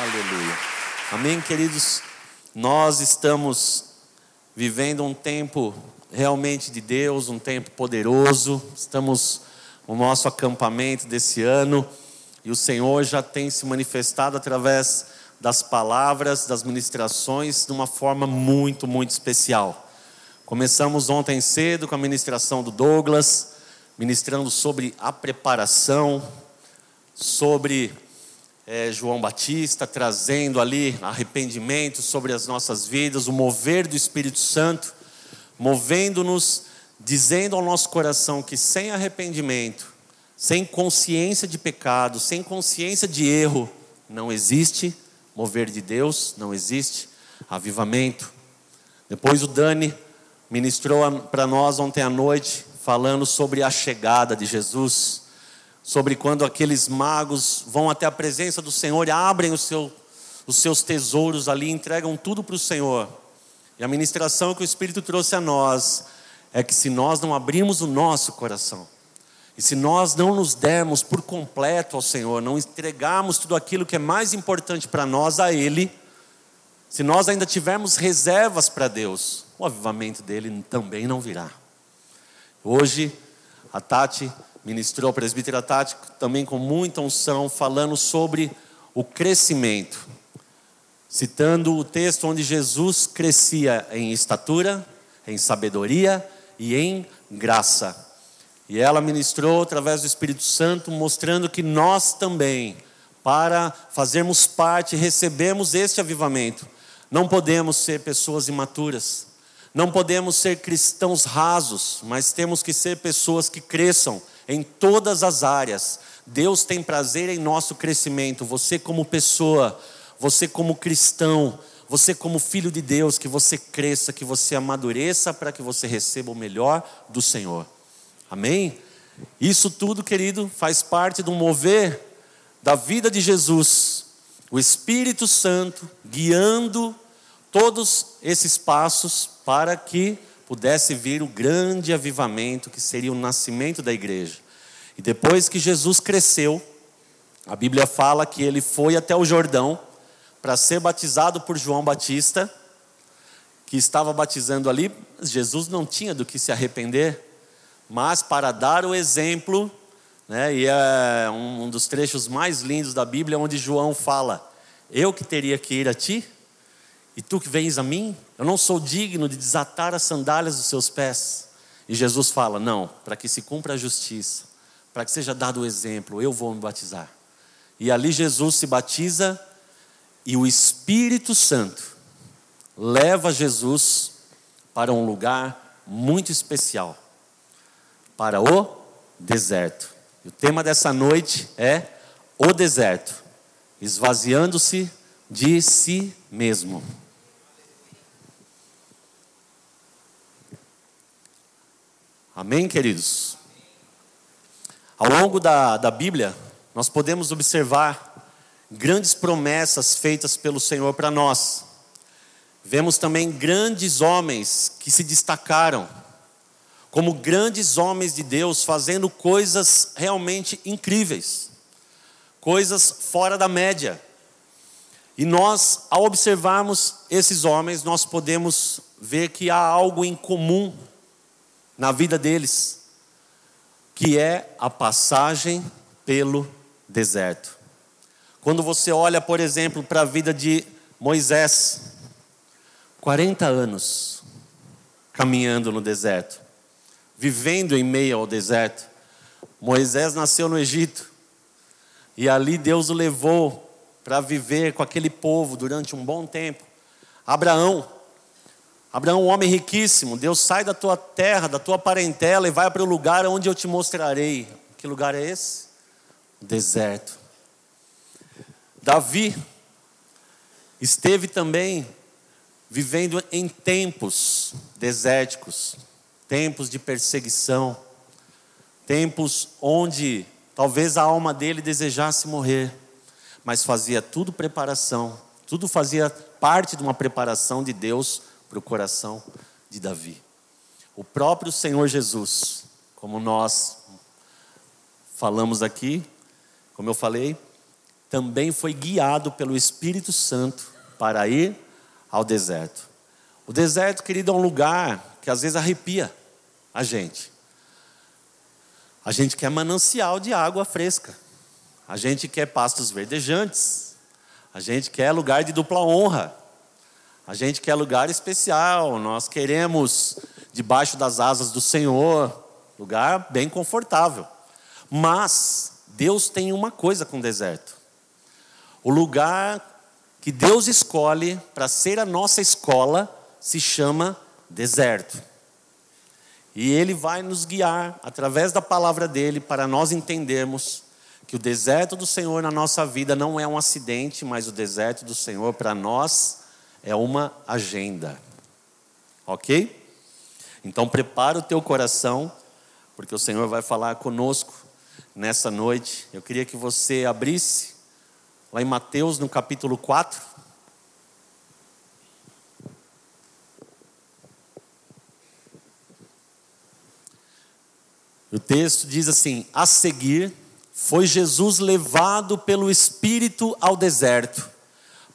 Aleluia. Amém, queridos? Nós estamos vivendo um tempo realmente de Deus, um tempo poderoso. Estamos no nosso acampamento desse ano e o Senhor já tem se manifestado através das palavras, das ministrações, de uma forma muito, muito especial. Começamos ontem cedo com a ministração do Douglas, ministrando sobre a preparação, sobre é, João Batista, trazendo ali arrependimento sobre as nossas vidas, o mover do Espírito Santo, movendo-nos, dizendo ao nosso coração que sem arrependimento, sem consciência de pecado, sem consciência de erro, não existe mover de Deus, não existe avivamento. Depois o Dani ministrou para nós ontem à noite, falando sobre a chegada de Jesus sobre quando aqueles magos vão até a presença do Senhor e abrem seu, os seus tesouros ali, entregam tudo para o Senhor. E a ministração que o Espírito trouxe a nós é que se nós não abrimos o nosso coração, e se nós não nos dermos por completo ao Senhor, não entregarmos tudo aquilo que é mais importante para nós a Ele, se nós ainda tivermos reservas para Deus, o avivamento dele também não virá. Hoje, a Tati ministrou a presbítera Tati também com muita unção, falando sobre o crescimento, citando o texto onde Jesus crescia em estatura, em sabedoria e em graça. E ela ministrou através do Espírito Santo, mostrando que nós também, para fazermos parte, recebemos este avivamento. Não podemos ser pessoas imaturas, não podemos ser cristãos rasos, mas temos que ser pessoas que cresçam em todas as áreas. Deus tem prazer em nosso crescimento. Você, como pessoa, você, como cristão, você, como filho de Deus, que você cresça, que você amadureça para que você receba o melhor do Senhor. Amém? Isso tudo, querido, faz parte do mover da vida de Jesus. O Espírito Santo guiando todos esses passos para que pudesse vir o grande avivamento que seria o nascimento da igreja. E depois que Jesus cresceu, a Bíblia fala que ele foi até o Jordão para ser batizado por João Batista, que estava batizando ali. Jesus não tinha do que se arrepender, mas para dar o exemplo, né, e é um dos trechos mais lindos da Bíblia, onde João fala: Eu que teria que ir a ti, e tu que vens a mim, eu não sou digno de desatar as sandálias dos seus pés. E Jesus fala: Não, para que se cumpra a justiça, para que seja dado o exemplo, eu vou me batizar. E ali Jesus se batiza e o Espírito Santo leva Jesus para um lugar muito especial para o deserto. E o tema dessa noite é o deserto, esvaziando-se de si mesmo. Amém, queridos? Ao longo da, da Bíblia, nós podemos observar grandes promessas feitas pelo Senhor para nós. Vemos também grandes homens que se destacaram, como grandes homens de Deus, fazendo coisas realmente incríveis, coisas fora da média. E nós, ao observarmos esses homens, nós podemos ver que há algo em comum na vida deles, que é a passagem pelo deserto. Quando você olha, por exemplo, para a vida de Moisés, 40 anos caminhando no deserto, vivendo em meio ao deserto. Moisés nasceu no Egito e ali Deus o levou para viver com aquele povo durante um bom tempo. Abraão, Abraão, um homem riquíssimo, Deus sai da tua terra, da tua parentela e vai para o lugar onde eu te mostrarei. Que lugar é esse? O deserto. Davi esteve também vivendo em tempos desérticos, tempos de perseguição, tempos onde talvez a alma dele desejasse morrer, mas fazia tudo preparação, tudo fazia parte de uma preparação de Deus para o coração de Davi. O próprio Senhor Jesus, como nós falamos aqui, como eu falei, também foi guiado pelo Espírito Santo para ir ao deserto. O deserto, querido, é um lugar que às vezes arrepia a gente. A gente quer manancial de água fresca. A gente quer pastos verdejantes. A gente quer lugar de dupla honra. A gente quer lugar especial. Nós queremos debaixo das asas do Senhor, lugar bem confortável. Mas Deus tem uma coisa com o deserto. O lugar que Deus escolhe para ser a nossa escola se chama deserto. E Ele vai nos guiar através da palavra dele para nós entendermos que o deserto do Senhor na nossa vida não é um acidente, mas o deserto do Senhor para nós é uma agenda. Ok? Então prepara o teu coração, porque o Senhor vai falar conosco nessa noite. Eu queria que você abrisse lá em Mateus no capítulo 4. O texto diz assim: A seguir, foi Jesus levado pelo Espírito ao deserto,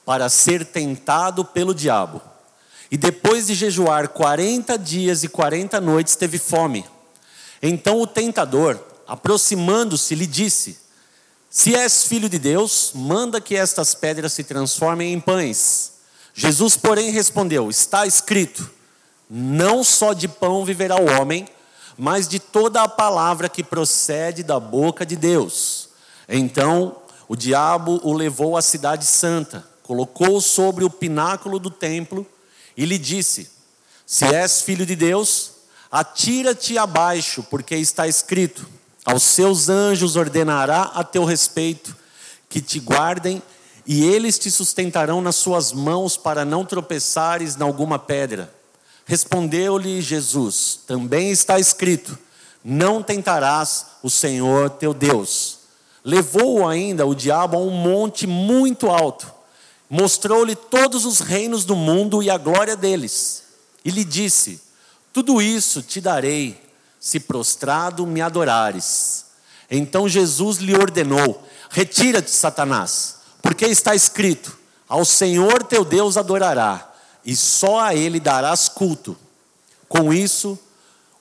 para ser tentado pelo diabo. E depois de jejuar 40 dias e 40 noites, teve fome. Então o tentador, aproximando-se, lhe disse: Se és filho de Deus, manda que estas pedras se transformem em pães. Jesus, porém, respondeu: Está escrito: Não só de pão viverá o homem, mas de toda a palavra que procede da boca de Deus. Então o diabo o levou à cidade santa, colocou-o sobre o pináculo do templo e lhe disse: Se és filho de Deus, atira-te abaixo, porque está escrito: Aos seus anjos ordenará a teu respeito que te guardem e eles te sustentarão nas suas mãos para não tropeçares em alguma pedra. Respondeu-lhe Jesus: Também está escrito: Não tentarás o Senhor teu Deus. Levou-o ainda o diabo a um monte muito alto, mostrou-lhe todos os reinos do mundo e a glória deles, e lhe disse: Tudo isso te darei, se prostrado me adorares. Então Jesus lhe ordenou: Retira-te, Satanás, porque está escrito: Ao Senhor teu Deus adorará e só a ele darás culto. Com isso,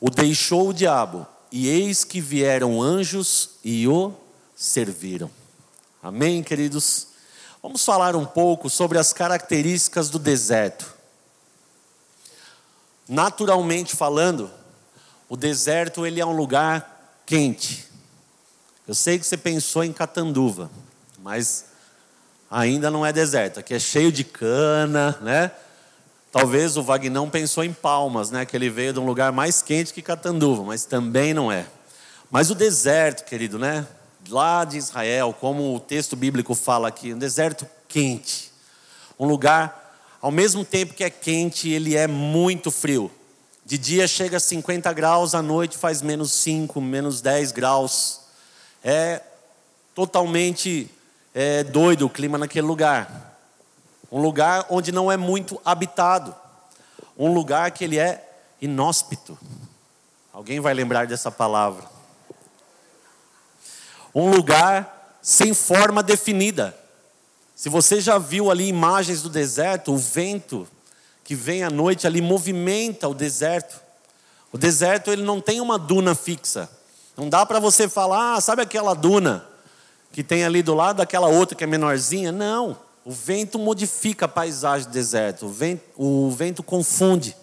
o deixou o diabo, e eis que vieram anjos e o serviram. Amém, queridos? Vamos falar um pouco sobre as características do deserto. Naturalmente falando, o deserto ele é um lugar quente. Eu sei que você pensou em Catanduva, mas ainda não é deserto. Aqui é cheio de cana, né? Talvez o Vagnão pensou em Palmas, né? Que ele veio de um lugar mais quente que Catanduva, mas também não é. Mas o deserto, querido, né? Lá de Israel, como o texto bíblico fala aqui, um deserto quente. Um lugar, ao mesmo tempo que é quente, ele é muito frio. De dia chega a 50 graus, à noite faz menos 5, menos 10 graus. É totalmente é, doido o clima naquele lugar um lugar onde não é muito habitado, um lugar que ele é inóspito. Alguém vai lembrar dessa palavra? Um lugar sem forma definida. Se você já viu ali imagens do deserto, o vento que vem à noite ali movimenta o deserto. O deserto ele não tem uma duna fixa. Não dá para você falar, ah, sabe aquela duna que tem ali do lado daquela outra que é menorzinha? Não. O vento modifica a paisagem do deserto, o vento, o vento confunde.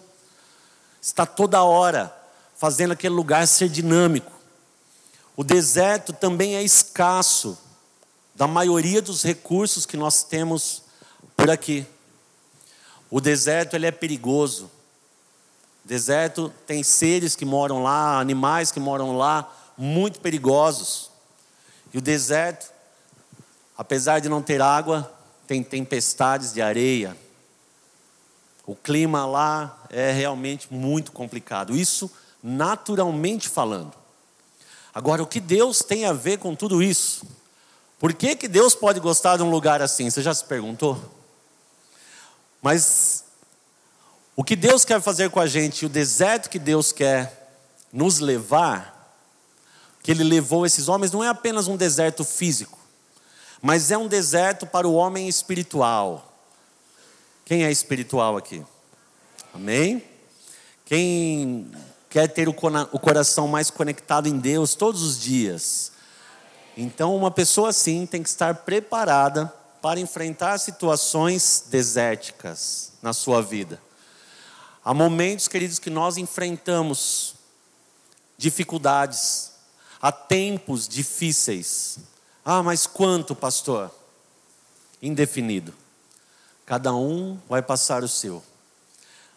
Está toda hora fazendo aquele lugar ser dinâmico. O deserto também é escasso da maioria dos recursos que nós temos por aqui. O deserto ele é perigoso. O deserto tem seres que moram lá, animais que moram lá, muito perigosos. E o deserto, apesar de não ter água, tem tempestades de areia. O clima lá é realmente muito complicado. Isso naturalmente falando. Agora, o que Deus tem a ver com tudo isso? Por que, que Deus pode gostar de um lugar assim? Você já se perguntou? Mas o que Deus quer fazer com a gente, o deserto que Deus quer nos levar, que Ele levou esses homens, não é apenas um deserto físico, mas é um deserto para o homem espiritual. Quem é espiritual aqui? Amém? Quem quer ter o coração mais conectado em Deus todos os dias? Então, uma pessoa assim tem que estar preparada para enfrentar situações desérticas na sua vida. Há momentos, queridos, que nós enfrentamos dificuldades, há tempos difíceis. Ah, mas quanto, pastor? Indefinido. Cada um vai passar o seu.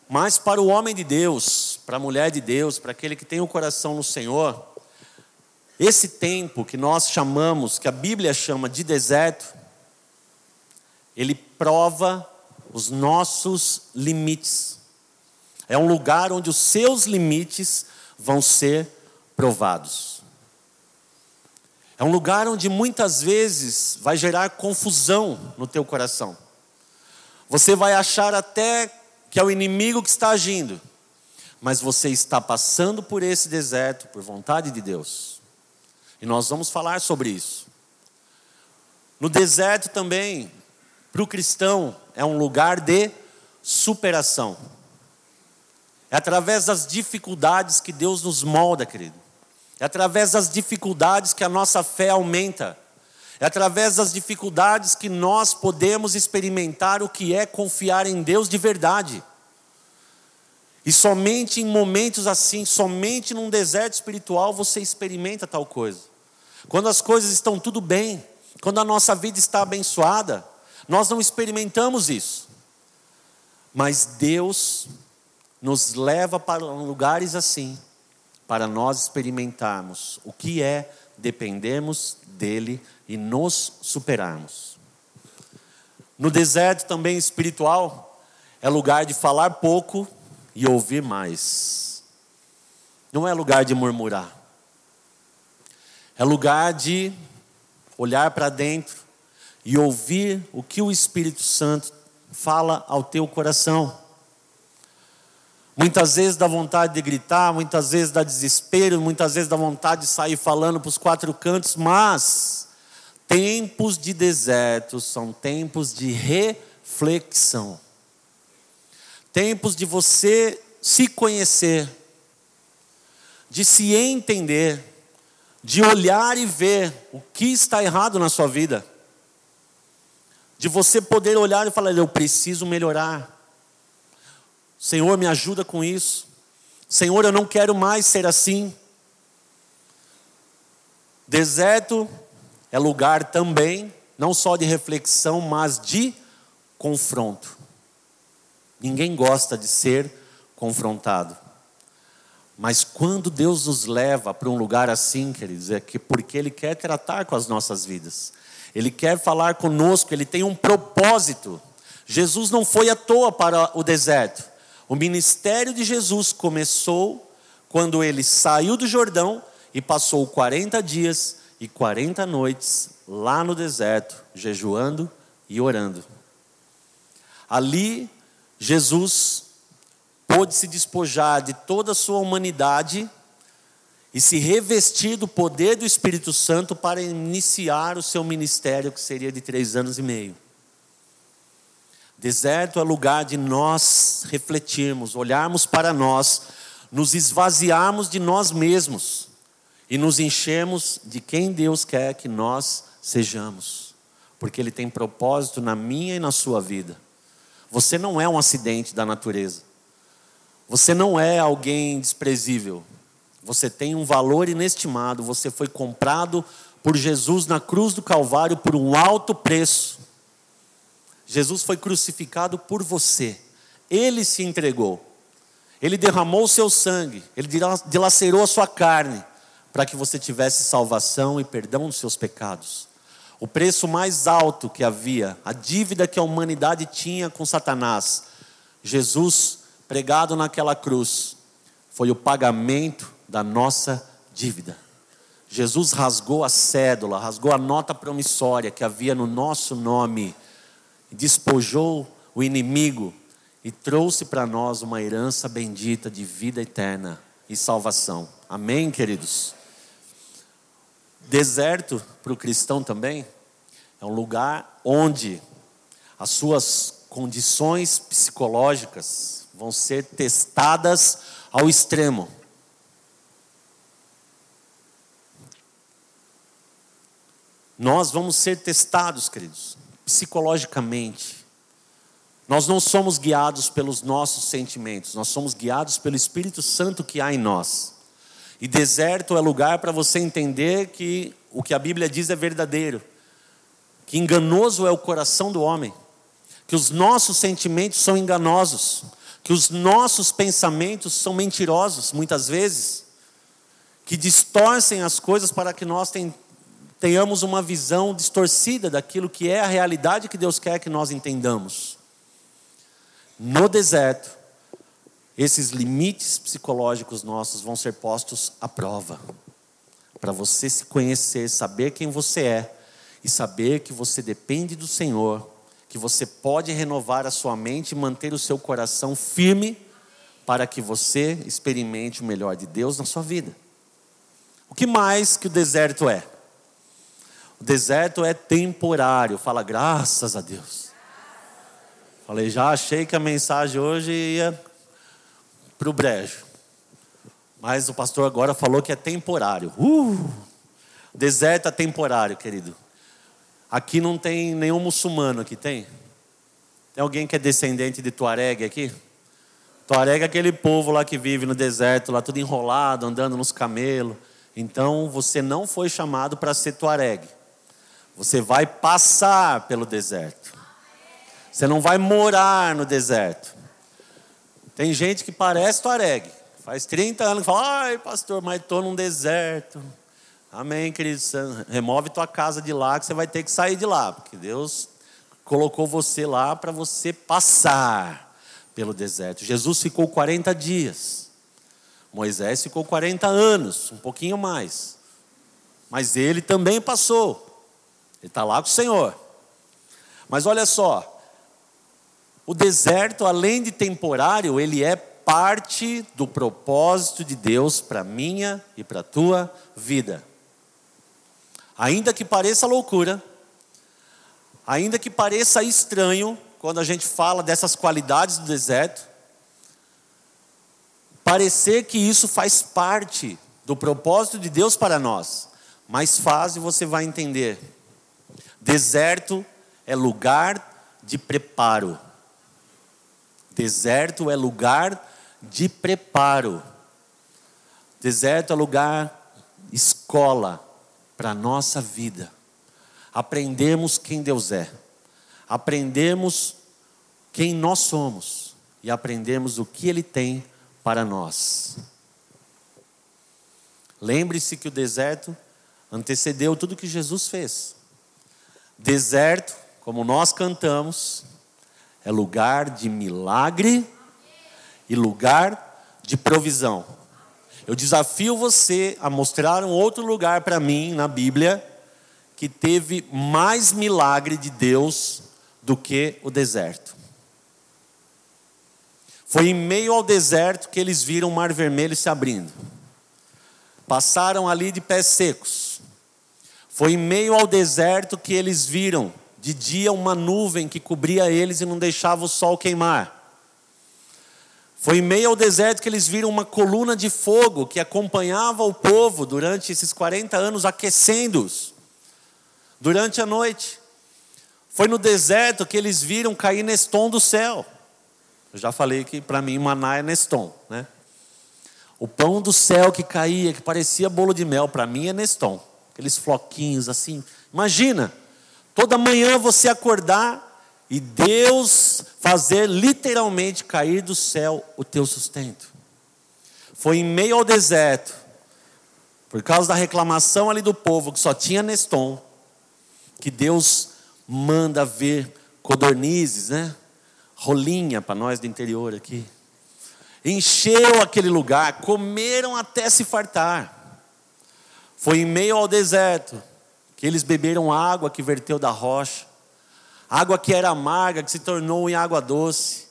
Mas para o homem de Deus, para a mulher de Deus, para aquele que tem o coração no Senhor, esse tempo que nós chamamos, que a Bíblia chama de deserto, ele prova os nossos limites. É um lugar onde os seus limites vão ser provados. É um lugar onde muitas vezes vai gerar confusão no teu coração. Você vai achar até que é o inimigo que está agindo, mas você está passando por esse deserto por vontade de Deus. E nós vamos falar sobre isso. No deserto também, para o cristão, é um lugar de superação. É através das dificuldades que Deus nos molda, querido. É através das dificuldades que a nossa fé aumenta. É através das dificuldades que nós podemos experimentar o que é confiar em Deus de verdade. E somente em momentos assim, somente num deserto espiritual você experimenta tal coisa. Quando as coisas estão tudo bem, quando a nossa vida está abençoada, nós não experimentamos isso. Mas Deus nos leva para lugares assim, para nós experimentarmos o que é dependermos dele e nos superarmos. No deserto também espiritual, é lugar de falar pouco e ouvir mais. Não é lugar de murmurar. É lugar de olhar para dentro e ouvir o que o Espírito Santo fala ao teu coração. Muitas vezes dá vontade de gritar, muitas vezes dá desespero, muitas vezes dá vontade de sair falando para os quatro cantos, mas tempos de deserto são tempos de reflexão. Tempos de você se conhecer, de se entender, de olhar e ver o que está errado na sua vida. De você poder olhar e falar: eu preciso melhorar. Senhor, me ajuda com isso. Senhor, eu não quero mais ser assim. Deserto é lugar também, não só de reflexão, mas de confronto. Ninguém gosta de ser confrontado. Mas quando Deus nos leva para um lugar assim, queridos, é que porque Ele quer tratar com as nossas vidas, Ele quer falar conosco, Ele tem um propósito. Jesus não foi à toa para o deserto. O ministério de Jesus começou quando ele saiu do Jordão e passou 40 dias e 40 noites lá no deserto, jejuando e orando. Ali, Jesus pôde se despojar de toda a sua humanidade e se revestir do poder do Espírito Santo para iniciar o seu ministério, que seria de três anos e meio. Deserto é lugar de nós refletirmos, olharmos para nós, nos esvaziarmos de nós mesmos e nos enchermos de quem Deus quer que nós sejamos, porque Ele tem propósito na minha e na sua vida. Você não é um acidente da natureza, você não é alguém desprezível, você tem um valor inestimado, você foi comprado por Jesus na cruz do Calvário por um alto preço. Jesus foi crucificado por você. Ele se entregou. Ele derramou o seu sangue. Ele dilacerou a sua carne para que você tivesse salvação e perdão dos seus pecados. O preço mais alto que havia, a dívida que a humanidade tinha com Satanás, Jesus pregado naquela cruz, foi o pagamento da nossa dívida. Jesus rasgou a cédula, rasgou a nota promissória que havia no nosso nome despojou o inimigo e trouxe para nós uma herança bendita de vida eterna e salvação. Amém, queridos? Deserto para o cristão também é um lugar onde as suas condições psicológicas vão ser testadas ao extremo. Nós vamos ser testados, queridos, psicologicamente. Nós não somos guiados pelos nossos sentimentos, nós somos guiados pelo Espírito Santo que há em nós. E deserto é lugar para você entender que o que a Bíblia diz é verdadeiro, que enganoso é o coração do homem, que os nossos sentimentos são enganosos, que os nossos pensamentos são mentirosos, muitas vezes, que distorcem as coisas para que nós tenhamos uma visão distorcida daquilo que é a realidade que Deus quer que nós entendamos. No deserto, esses limites psicológicos nossos vão ser postos à prova. Para você se conhecer, saber quem você é e saber que você depende do Senhor, que você pode renovar a sua mente e manter o seu coração firme para que você experimente o melhor de Deus na sua vida. O que mais que o deserto é? O deserto é temporário. Fala, graças a Deus. Falei, já achei que a mensagem hoje ia para o brejo. Mas o pastor agora falou que é temporário. Uh! Deserto é temporário, querido. Aqui não tem nenhum muçulmano aqui, tem? Tem alguém que é descendente de Tuareg aqui? Tuareg é aquele povo lá que vive no deserto, lá tudo enrolado, andando nos camelos. Então você não foi chamado para ser Tuareg. Você vai passar pelo deserto. Você não vai morar no deserto. Tem gente que parece Tuareg. Faz 30 anos que fala, ai pastor, mas estou num deserto. Amém, querido. Remove tua casa de lá, que você vai ter que sair de lá. Porque Deus colocou você lá para você passar pelo deserto. Jesus ficou 40 dias. Moisés ficou 40 anos, um pouquinho mais. Mas ele também passou. Ele está lá com o Senhor. Mas olha só, o deserto, além de temporário, ele é parte do propósito de Deus para minha e para tua vida. Ainda que pareça loucura, ainda que pareça estranho quando a gente fala dessas qualidades do deserto, parecer que isso faz parte do propósito de Deus para nós, mais fácil você vai entender. Deserto é lugar de preparo. Deserto é lugar de preparo. Deserto é lugar, escola para a nossa vida. Aprendemos quem Deus é, aprendemos quem nós somos e aprendemos o que Ele tem para nós. Lembre-se que o deserto antecedeu tudo que Jesus fez. Deserto, como nós cantamos, é lugar de milagre e lugar de provisão. Eu desafio você a mostrar um outro lugar para mim na Bíblia que teve mais milagre de Deus do que o deserto. Foi em meio ao deserto que eles viram o mar vermelho se abrindo. Passaram ali de pés secos. Foi em meio ao deserto que eles viram de dia uma nuvem que cobria eles e não deixava o sol queimar. Foi em meio ao deserto que eles viram uma coluna de fogo que acompanhava o povo durante esses 40 anos, aquecendo-os durante a noite. Foi no deserto que eles viram cair Neston do céu. Eu já falei que para mim maná é Neston, né? O pão do céu que caía, que parecia bolo de mel, para mim é Neston aqueles floquinhos assim. Imagina, toda manhã você acordar e Deus fazer literalmente cair do céu o teu sustento. Foi em meio ao deserto, por causa da reclamação ali do povo que só tinha Neston, que Deus manda ver codornizes, né? Rolinha para nós do interior aqui. Encheu aquele lugar, comeram até se fartar. Foi em meio ao deserto que eles beberam água que verteu da rocha, água que era amarga, que se tornou em água doce.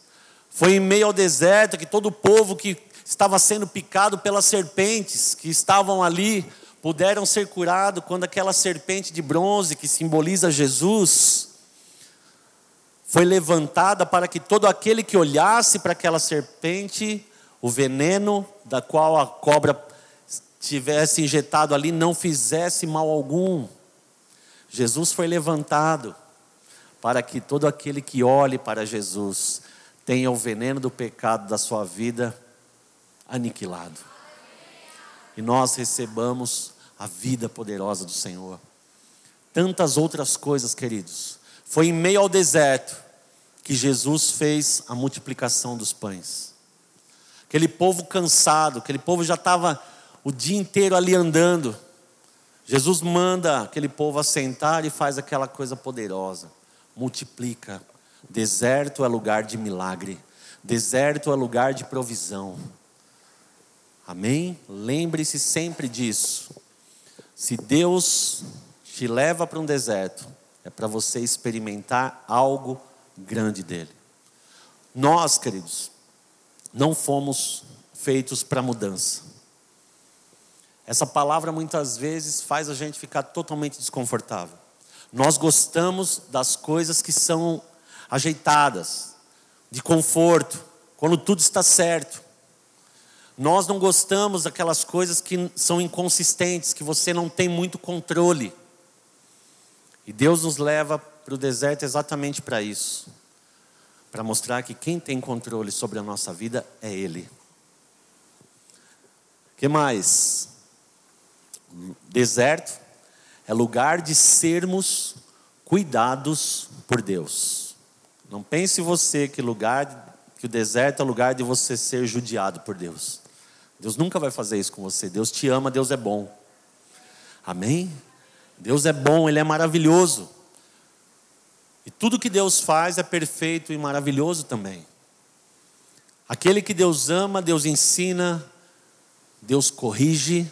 Foi em meio ao deserto que todo o povo que estava sendo picado pelas serpentes, que estavam ali puderam ser curados quando aquela serpente de bronze que simboliza Jesus foi levantada para que todo aquele que olhasse para aquela serpente, o veneno da qual a cobra tivesse injetado ali não fizesse mal algum. Jesus foi levantado para que todo aquele que olhe para Jesus tenha o veneno do pecado da sua vida aniquilado. E nós recebamos a vida poderosa do Senhor. Tantas outras coisas, queridos. Foi em meio ao deserto que Jesus fez a multiplicação dos pães. Aquele povo cansado, aquele povo já estava o dia inteiro ali andando. Jesus manda aquele povo assentar e faz aquela coisa poderosa. Multiplica. Deserto é lugar de milagre. Deserto é lugar de provisão. Amém? Lembre-se sempre disso. Se Deus te leva para um deserto, é para você experimentar algo grande dele. Nós, queridos, não fomos feitos para mudança. Essa palavra muitas vezes faz a gente ficar totalmente desconfortável. Nós gostamos das coisas que são ajeitadas, de conforto, quando tudo está certo. Nós não gostamos daquelas coisas que são inconsistentes, que você não tem muito controle. E Deus nos leva para o deserto exatamente para isso para mostrar que quem tem controle sobre a nossa vida é Ele. que mais? Deserto é lugar de sermos cuidados por Deus. Não pense você que lugar que o deserto é lugar de você ser judiado por Deus. Deus nunca vai fazer isso com você. Deus te ama, Deus é bom. Amém? Deus é bom, Ele é maravilhoso. E tudo que Deus faz é perfeito e maravilhoso também. Aquele que Deus ama, Deus ensina, Deus corrige,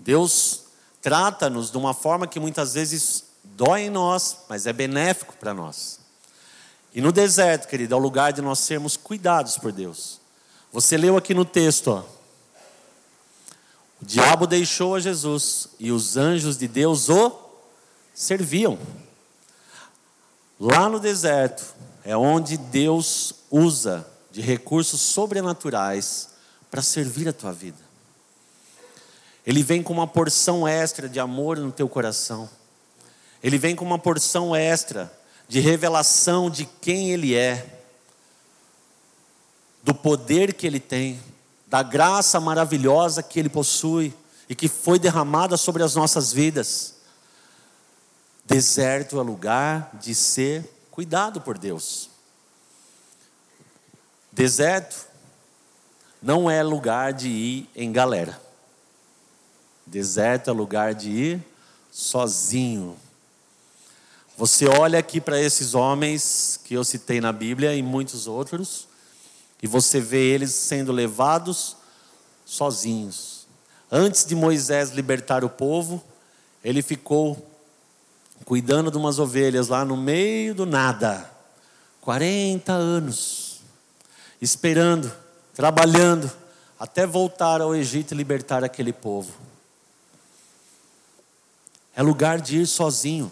Deus trata-nos de uma forma que muitas vezes dói em nós, mas é benéfico para nós. E no deserto, querido, é o lugar de nós sermos cuidados por Deus. Você leu aqui no texto, ó. O diabo deixou a Jesus e os anjos de Deus o serviam. Lá no deserto é onde Deus usa de recursos sobrenaturais para servir a tua vida. Ele vem com uma porção extra de amor no teu coração. Ele vem com uma porção extra de revelação de quem Ele é, do poder que Ele tem, da graça maravilhosa que Ele possui e que foi derramada sobre as nossas vidas. Deserto é lugar de ser cuidado por Deus. Deserto não é lugar de ir em galera. Deserto é lugar de ir sozinho. Você olha aqui para esses homens que eu citei na Bíblia e muitos outros, e você vê eles sendo levados sozinhos. Antes de Moisés libertar o povo, ele ficou cuidando de umas ovelhas lá no meio do nada. 40 anos, esperando, trabalhando, até voltar ao Egito e libertar aquele povo. É lugar de ir sozinho.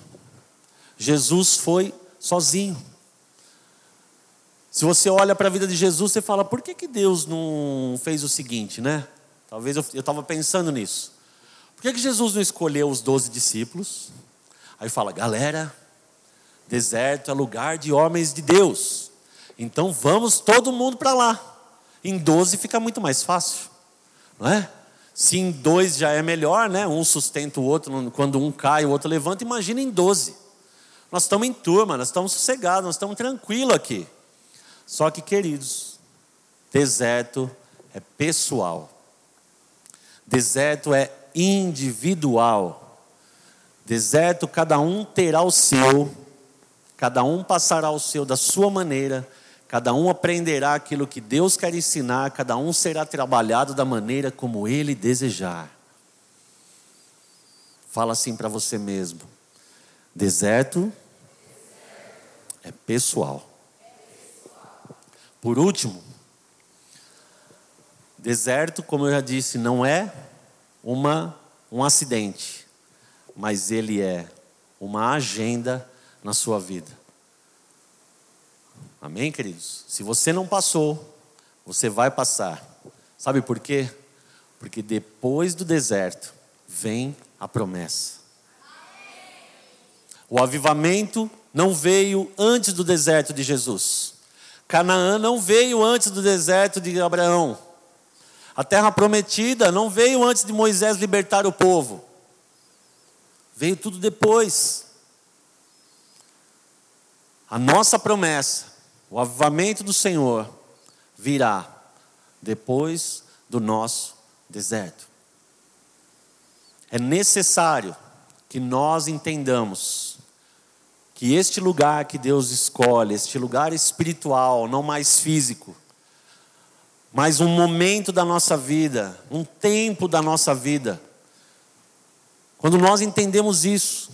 Jesus foi sozinho. Se você olha para a vida de Jesus, você fala, por que, que Deus não fez o seguinte, né? Talvez eu estava pensando nisso. Por que, que Jesus não escolheu os doze discípulos? Aí fala, galera, deserto é lugar de homens de Deus. Então vamos todo mundo para lá. Em 12 fica muito mais fácil, não é? Se em dois já é melhor, né? Um sustenta o outro, quando um cai, o outro levanta, imagina em 12. Nós estamos em turma, nós estamos sossegados, nós estamos tranquilos aqui. Só que, queridos, deserto é pessoal. Deserto é individual. Deserto, cada um terá o seu, cada um passará o seu da sua maneira, cada um aprenderá aquilo que Deus quer ensinar, cada um será trabalhado da maneira como ele desejar. Fala assim para você mesmo: deserto é pessoal. Por último, deserto, como eu já disse, não é uma, um acidente, mas ele é uma agenda na sua vida. Amém, queridos? Se você não passou, você vai passar. Sabe por quê? Porque depois do deserto vem a promessa. O avivamento não veio antes do deserto de Jesus. Canaã não veio antes do deserto de Abraão. A terra prometida não veio antes de Moisés libertar o povo. Veio tudo depois. A nossa promessa, o avivamento do Senhor, virá depois do nosso deserto. É necessário que nós entendamos que este lugar que Deus escolhe, este lugar espiritual, não mais físico, mas um momento da nossa vida, um tempo da nossa vida, quando nós entendemos isso,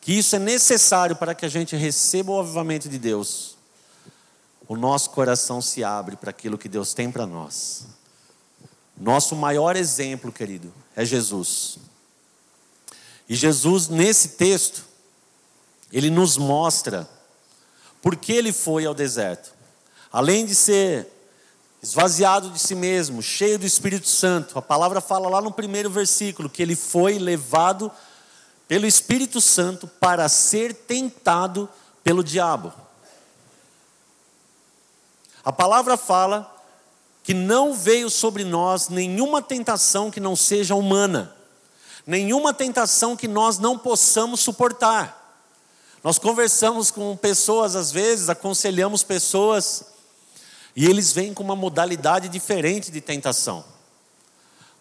que isso é necessário para que a gente receba o avivamento de Deus, o nosso coração se abre para aquilo que Deus tem para nós. Nosso maior exemplo, querido, é Jesus. E Jesus, nesse texto, ele nos mostra por que ele foi ao deserto. Além de ser esvaziado de si mesmo, cheio do Espírito Santo, a palavra fala lá no primeiro versículo que ele foi levado pelo Espírito Santo para ser tentado pelo diabo. A palavra fala que não veio sobre nós nenhuma tentação que não seja humana, nenhuma tentação que nós não possamos suportar. Nós conversamos com pessoas às vezes, aconselhamos pessoas, e eles vêm com uma modalidade diferente de tentação,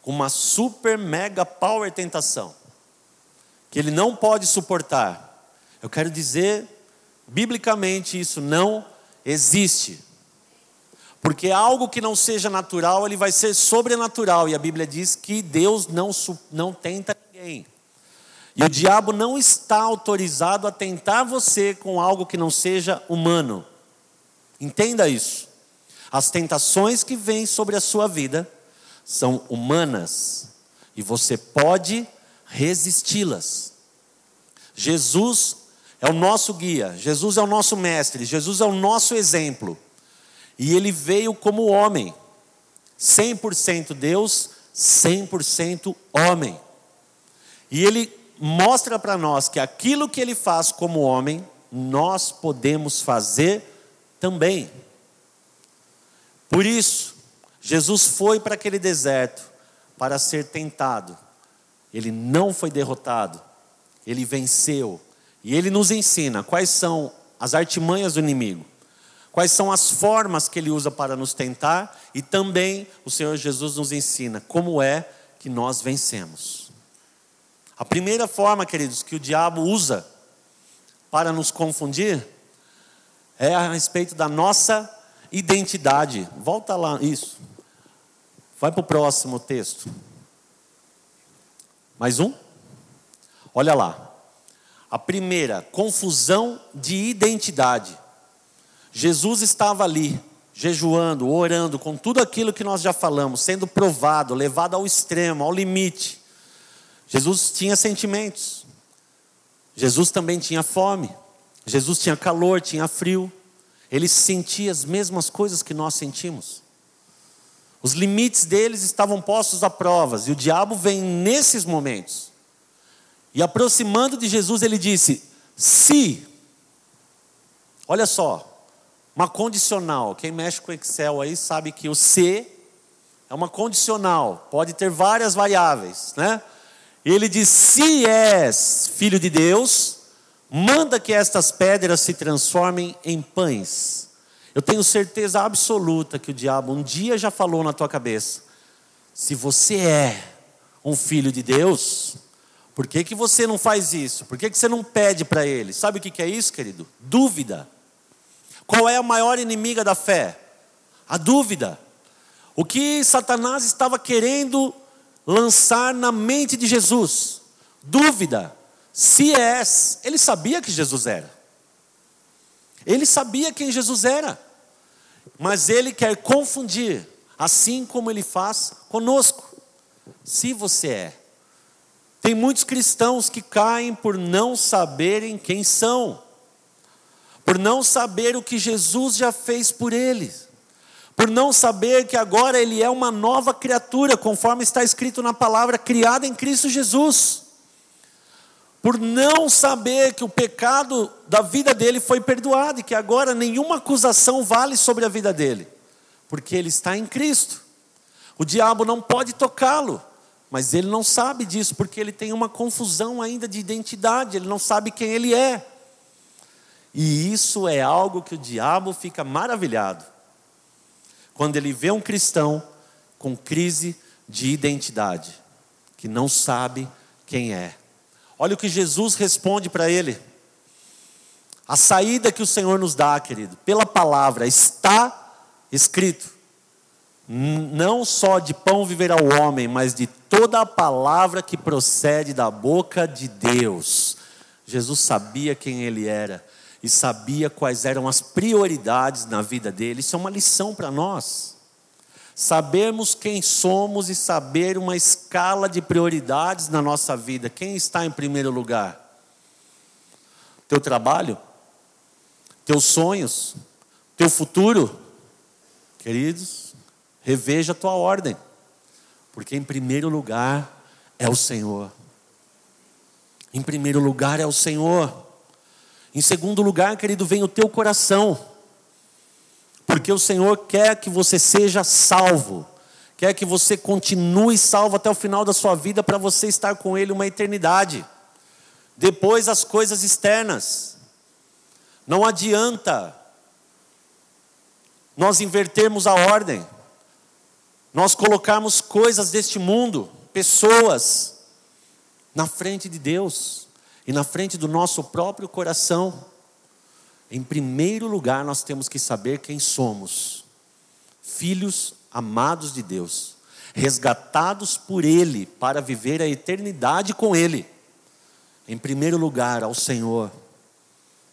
com uma super mega power tentação, que ele não pode suportar. Eu quero dizer, biblicamente, isso não existe. Porque algo que não seja natural, ele vai ser sobrenatural. E a Bíblia diz que Deus não, não tenta ninguém. E o diabo não está autorizado a tentar você com algo que não seja humano. Entenda isso. As tentações que vêm sobre a sua vida são humanas e você pode resisti-las. Jesus é o nosso guia, Jesus é o nosso mestre, Jesus é o nosso exemplo. E ele veio como homem, 100% Deus, 100% homem. E ele mostra para nós que aquilo que ele faz como homem, nós podemos fazer também. Por isso, Jesus foi para aquele deserto para ser tentado. Ele não foi derrotado, ele venceu. E ele nos ensina quais são as artimanhas do inimigo quais são as formas que ele usa para nos tentar e também o Senhor Jesus nos ensina como é que nós vencemos. A primeira forma, queridos, que o diabo usa para nos confundir é a respeito da nossa identidade. Volta lá, isso. Vai para o próximo texto. Mais um? Olha lá. A primeira, confusão de identidade. Jesus estava ali, jejuando, orando, com tudo aquilo que nós já falamos, sendo provado, levado ao extremo, ao limite. Jesus tinha sentimentos. Jesus também tinha fome. Jesus tinha calor, tinha frio. Ele sentia as mesmas coisas que nós sentimos. Os limites deles estavam postos a provas, e o diabo vem nesses momentos. E aproximando de Jesus, ele disse: Se, olha só, uma condicional. Quem mexe com Excel aí sabe que o se é uma condicional, pode ter várias variáveis, né? Ele diz: se és filho de Deus, manda que estas pedras se transformem em pães. Eu tenho certeza absoluta que o diabo um dia já falou na tua cabeça: se você é um filho de Deus, por que, que você não faz isso? Por que, que você não pede para ele? Sabe o que, que é isso, querido? Dúvida. Qual é a maior inimiga da fé? A dúvida. O que Satanás estava querendo lançar na mente de Jesus? Dúvida. Se és, ele sabia que Jesus era. Ele sabia quem Jesus era. Mas ele quer confundir, assim como ele faz conosco. Se você é, Tem muitos cristãos que caem por não saberem quem são, por não saber o que Jesus já fez por eles, por não saber que agora ele é uma nova criatura, conforme está escrito na palavra, criada em Cristo Jesus. Por não saber que o pecado da vida dele foi perdoado e que agora nenhuma acusação vale sobre a vida dele, porque ele está em Cristo. O diabo não pode tocá-lo, mas ele não sabe disso, porque ele tem uma confusão ainda de identidade, ele não sabe quem ele é. E isso é algo que o diabo fica maravilhado. Quando ele vê um cristão com crise de identidade, que não sabe quem é. Olha o que Jesus responde para ele. A saída que o Senhor nos dá, querido, pela palavra, está escrito não só de pão viverá o homem, mas de toda a palavra que procede da boca de Deus. Jesus sabia quem ele era e sabia quais eram as prioridades na vida dele. Isso é uma lição para nós. Sabermos quem somos e saber uma escala de prioridades na nossa vida. Quem está em primeiro lugar? Teu trabalho? Teus sonhos? Teu futuro? Queridos, Reveja a tua ordem, porque em primeiro lugar é o Senhor. Em primeiro lugar é o Senhor. Em segundo lugar, querido, vem o teu coração. Porque o Senhor quer que você seja salvo, quer que você continue salvo até o final da sua vida para você estar com Ele uma eternidade. Depois as coisas externas. Não adianta nós invertermos a ordem nós colocarmos coisas deste mundo, pessoas, na frente de Deus e na frente do nosso próprio coração. Em primeiro lugar, nós temos que saber quem somos: filhos amados de Deus, resgatados por Ele para viver a eternidade com Ele. Em primeiro lugar, ao Senhor.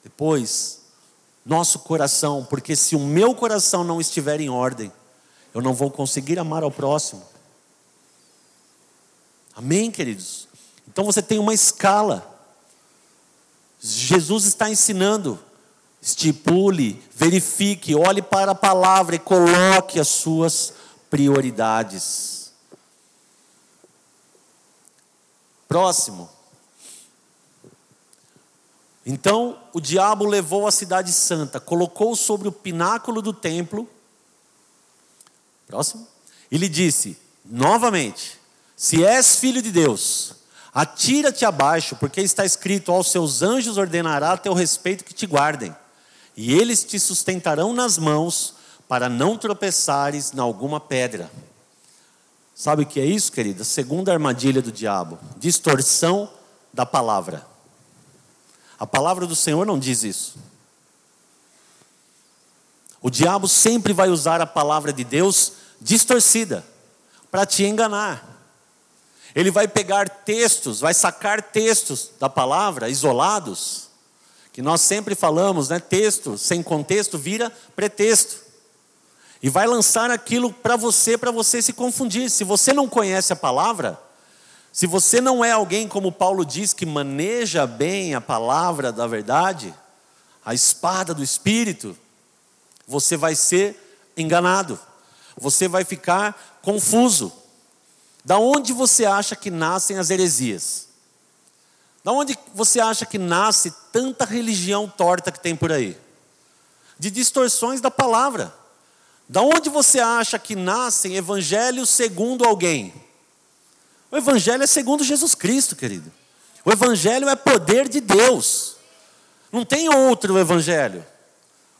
Depois, nosso coração, porque se o meu coração não estiver em ordem, eu não vou conseguir amar ao próximo. Amém, queridos? Então você tem uma escala. Jesus está ensinando. Estipule, verifique, olhe para a palavra e coloque as suas prioridades. Próximo. Então o diabo levou a cidade santa, colocou sobre o pináculo do templo Próximo. E lhe disse, novamente: Se és filho de Deus, atira-te abaixo, porque está escrito: Aos seus anjos ordenará a teu respeito que te guardem, e eles te sustentarão nas mãos, para não tropeçares em alguma pedra. Sabe o que é isso, querida? Segunda armadilha do diabo: distorção da palavra. A palavra do Senhor não diz isso. O diabo sempre vai usar a palavra de Deus distorcida para te enganar. Ele vai pegar textos, vai sacar textos da palavra isolados, que nós sempre falamos, né? Texto sem contexto vira pretexto. E vai lançar aquilo para você, para você se confundir. Se você não conhece a palavra, se você não é alguém como Paulo diz que maneja bem a palavra da verdade, a espada do espírito, você vai ser enganado, você vai ficar confuso. Da onde você acha que nascem as heresias? Da onde você acha que nasce tanta religião torta que tem por aí? De distorções da palavra. Da onde você acha que nascem evangelhos segundo alguém? O evangelho é segundo Jesus Cristo, querido. O evangelho é poder de Deus. Não tem outro evangelho.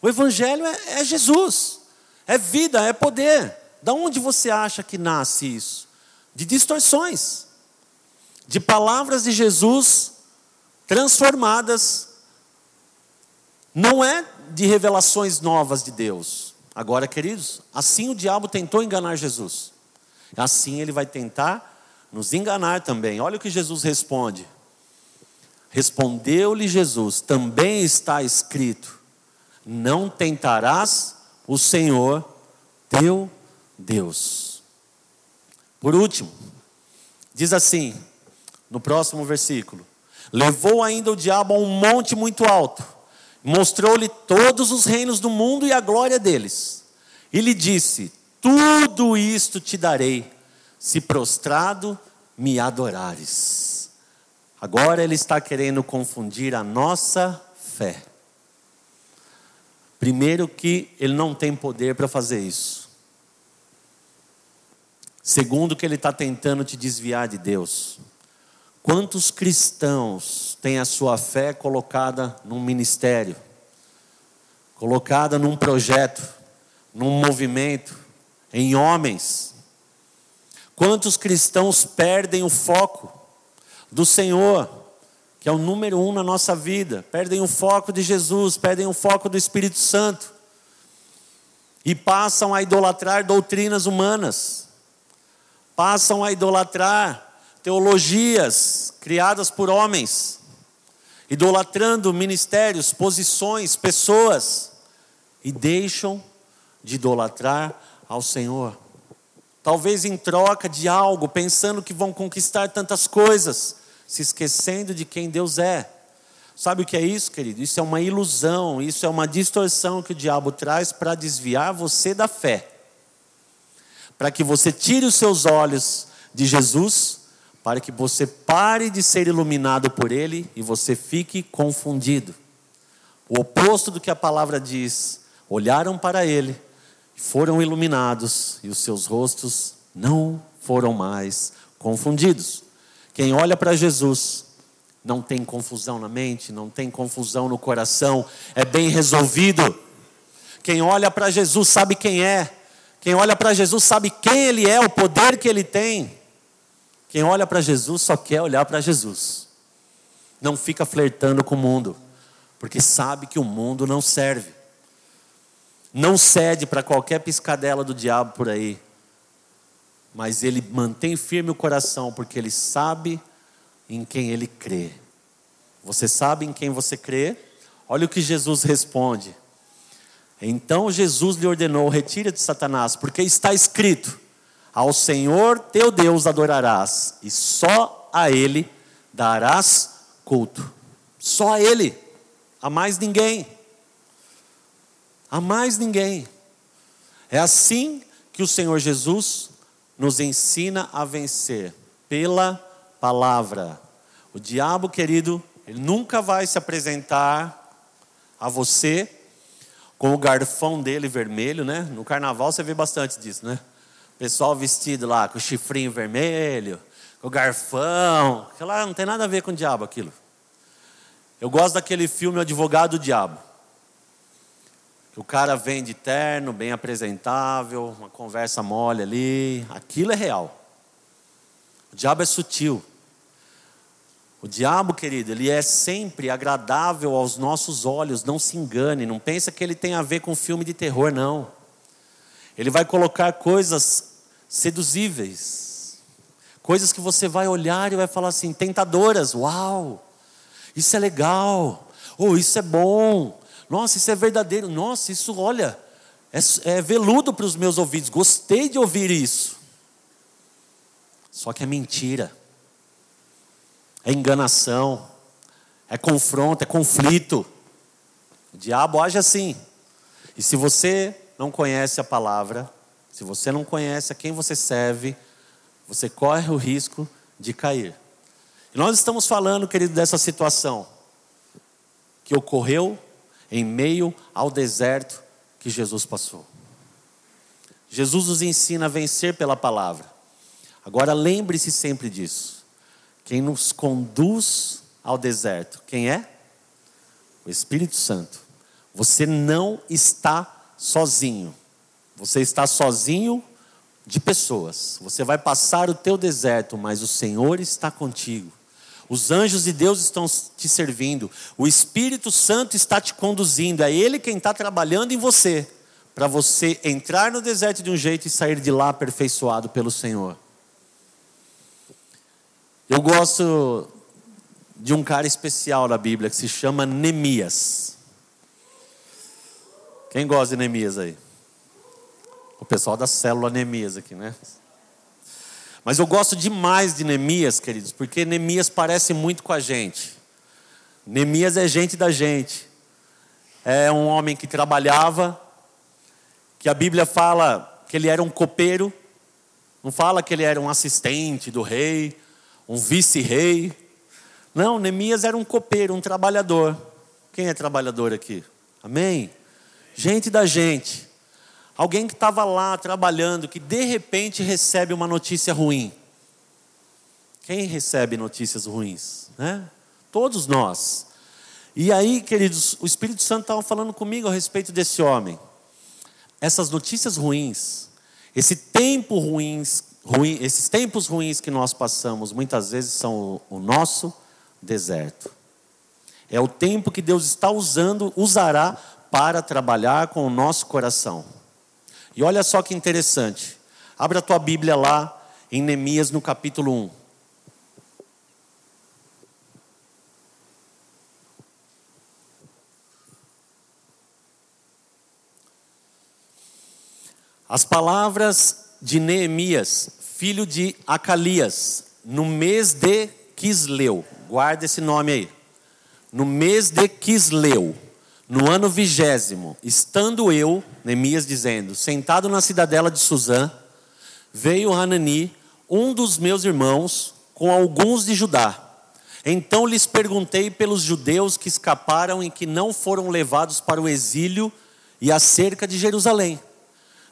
O Evangelho é, é Jesus, é vida, é poder. Da onde você acha que nasce isso? De distorções, de palavras de Jesus transformadas. Não é de revelações novas de Deus. Agora, queridos, assim o diabo tentou enganar Jesus. Assim ele vai tentar nos enganar também. Olha o que Jesus responde. Respondeu-lhe Jesus: Também está escrito: não tentarás o Senhor teu Deus. Por último, diz assim: no próximo versículo. Levou ainda o diabo a um monte muito alto, mostrou-lhe todos os reinos do mundo e a glória deles. E lhe disse: Tudo isto te darei, se prostrado me adorares. Agora ele está querendo confundir a nossa fé. Primeiro, que ele não tem poder para fazer isso. Segundo, que ele está tentando te desviar de Deus. Quantos cristãos têm a sua fé colocada num ministério, colocada num projeto, num movimento, em homens? Quantos cristãos perdem o foco do Senhor, que é o número um na nossa vida, perdem o foco de Jesus, perdem o foco do Espírito Santo. E passam a idolatrar doutrinas humanas, passam a idolatrar teologias criadas por homens, idolatrando ministérios, posições, pessoas, e deixam de idolatrar ao Senhor. Talvez em troca de algo, pensando que vão conquistar tantas coisas, se esquecendo de quem Deus é. Sabe o que é isso, querido? Isso é uma ilusão, isso é uma distorção que o diabo traz para desviar você da fé. Para que você tire os seus olhos de Jesus para que você pare de ser iluminado por Ele e você fique confundido. O oposto do que a palavra diz: olharam para Ele, foram iluminados e os seus rostos não foram mais confundidos. Quem olha para Jesus não tem confusão na mente, não tem confusão no coração, é bem resolvido. Quem olha para Jesus sabe quem é. Quem olha para Jesus sabe quem Ele é, o poder que Ele tem. Quem olha para Jesus só quer olhar para Jesus. Não fica flertando com o mundo, porque sabe que o mundo não serve. Não cede para qualquer piscadela do diabo por aí. Mas ele mantém firme o coração, porque ele sabe em quem ele crê. Você sabe em quem você crê? Olha o que Jesus responde. Então Jesus lhe ordenou: retira de Satanás, porque está escrito: ao Senhor teu Deus adorarás, e só a Ele darás culto. Só a Ele, a mais ninguém. A mais ninguém. É assim que o Senhor Jesus nos ensina a vencer, pela palavra. O diabo, querido, ele nunca vai se apresentar a você com o garfão dele vermelho, né? No carnaval você vê bastante disso, né? Pessoal vestido lá com o chifrinho vermelho, com o garfão. Aquilo lá não tem nada a ver com o diabo aquilo. Eu gosto daquele filme O Advogado do Diabo. Que o cara vem de terno, bem apresentável, uma conversa mole ali. Aquilo é real. O diabo é sutil. O diabo, querido, ele é sempre agradável aos nossos olhos, não se engane, não pensa que ele tem a ver com filme de terror, não. Ele vai colocar coisas seduzíveis, coisas que você vai olhar e vai falar assim, tentadoras, uau, isso é legal, ou oh, isso é bom, nossa, isso é verdadeiro, nossa, isso, olha, é, é veludo para os meus ouvidos, gostei de ouvir isso. Só que é mentira, é enganação, é confronto, é conflito. O diabo age assim. E se você não conhece a palavra, se você não conhece a quem você serve, você corre o risco de cair. E nós estamos falando, querido, dessa situação que ocorreu em meio ao deserto que Jesus passou. Jesus nos ensina a vencer pela palavra. Agora lembre-se sempre disso. Quem nos conduz ao deserto, quem é? O Espírito Santo. Você não está sozinho. Você está sozinho de pessoas. Você vai passar o teu deserto, mas o Senhor está contigo. Os anjos de Deus estão te servindo. O Espírito Santo está te conduzindo. É Ele quem está trabalhando em você. Para você entrar no deserto de um jeito e sair de lá aperfeiçoado pelo Senhor. Eu gosto de um cara especial na Bíblia que se chama Neemias. Quem gosta de Neemias aí? O pessoal da célula Neemias aqui, né? Mas eu gosto demais de Neemias, queridos, porque Neemias parece muito com a gente. Neemias é gente da gente. É um homem que trabalhava, que a Bíblia fala que ele era um copeiro, não fala que ele era um assistente do rei, um vice-rei. Não, Neemias era um copeiro, um trabalhador. Quem é trabalhador aqui? Amém? Gente da gente. Alguém que estava lá trabalhando, que de repente recebe uma notícia ruim. Quem recebe notícias ruins? Né? Todos nós. E aí, queridos, o Espírito Santo estava falando comigo a respeito desse homem. Essas notícias ruins, esse tempo ruins, ruim, esses tempos ruins que nós passamos, muitas vezes são o, o nosso deserto. É o tempo que Deus está usando, usará para trabalhar com o nosso coração. E olha só que interessante. Abra a tua Bíblia lá em Neemias no capítulo 1. As palavras de Neemias, filho de Acalias, no mês de Quisleu. Guarda esse nome aí. No mês de Quisleu no ano vigésimo, estando eu, Neemias dizendo, sentado na cidadela de Suzã, veio Hanani, um dos meus irmãos, com alguns de Judá. Então lhes perguntei pelos judeus que escaparam e que não foram levados para o exílio e acerca de Jerusalém.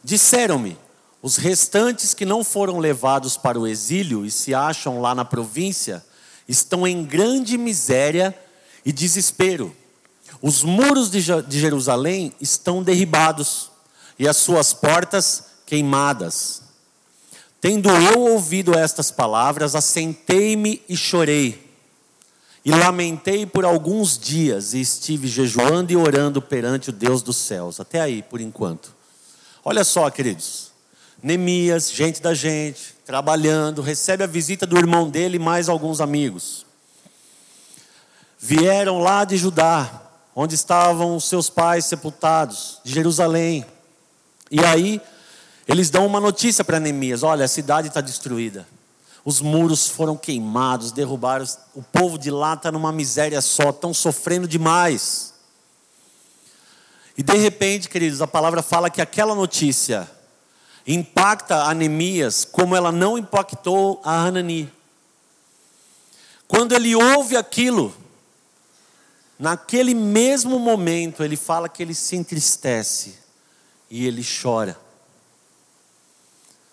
Disseram-me: os restantes que não foram levados para o exílio e se acham lá na província estão em grande miséria e desespero os muros de Jerusalém estão derribados e as suas portas queimadas. Tendo eu ouvido estas palavras, assentei-me e chorei. E lamentei por alguns dias e estive jejuando e orando perante o Deus dos céus. Até aí, por enquanto. Olha só, queridos. Neemias, gente da gente, trabalhando, recebe a visita do irmão dele e mais alguns amigos. Vieram lá de Judá, onde estavam os seus pais sepultados, de Jerusalém. E aí, eles dão uma notícia para Neemias: olha, a cidade está destruída. Os muros foram queimados, derrubaram. O povo de lá está numa miséria só, estão sofrendo demais. E de repente, queridos, a palavra fala que aquela notícia impacta a Neemias como ela não impactou a Hanani. Quando ele ouve aquilo, Naquele mesmo momento, ele fala que ele se entristece e ele chora.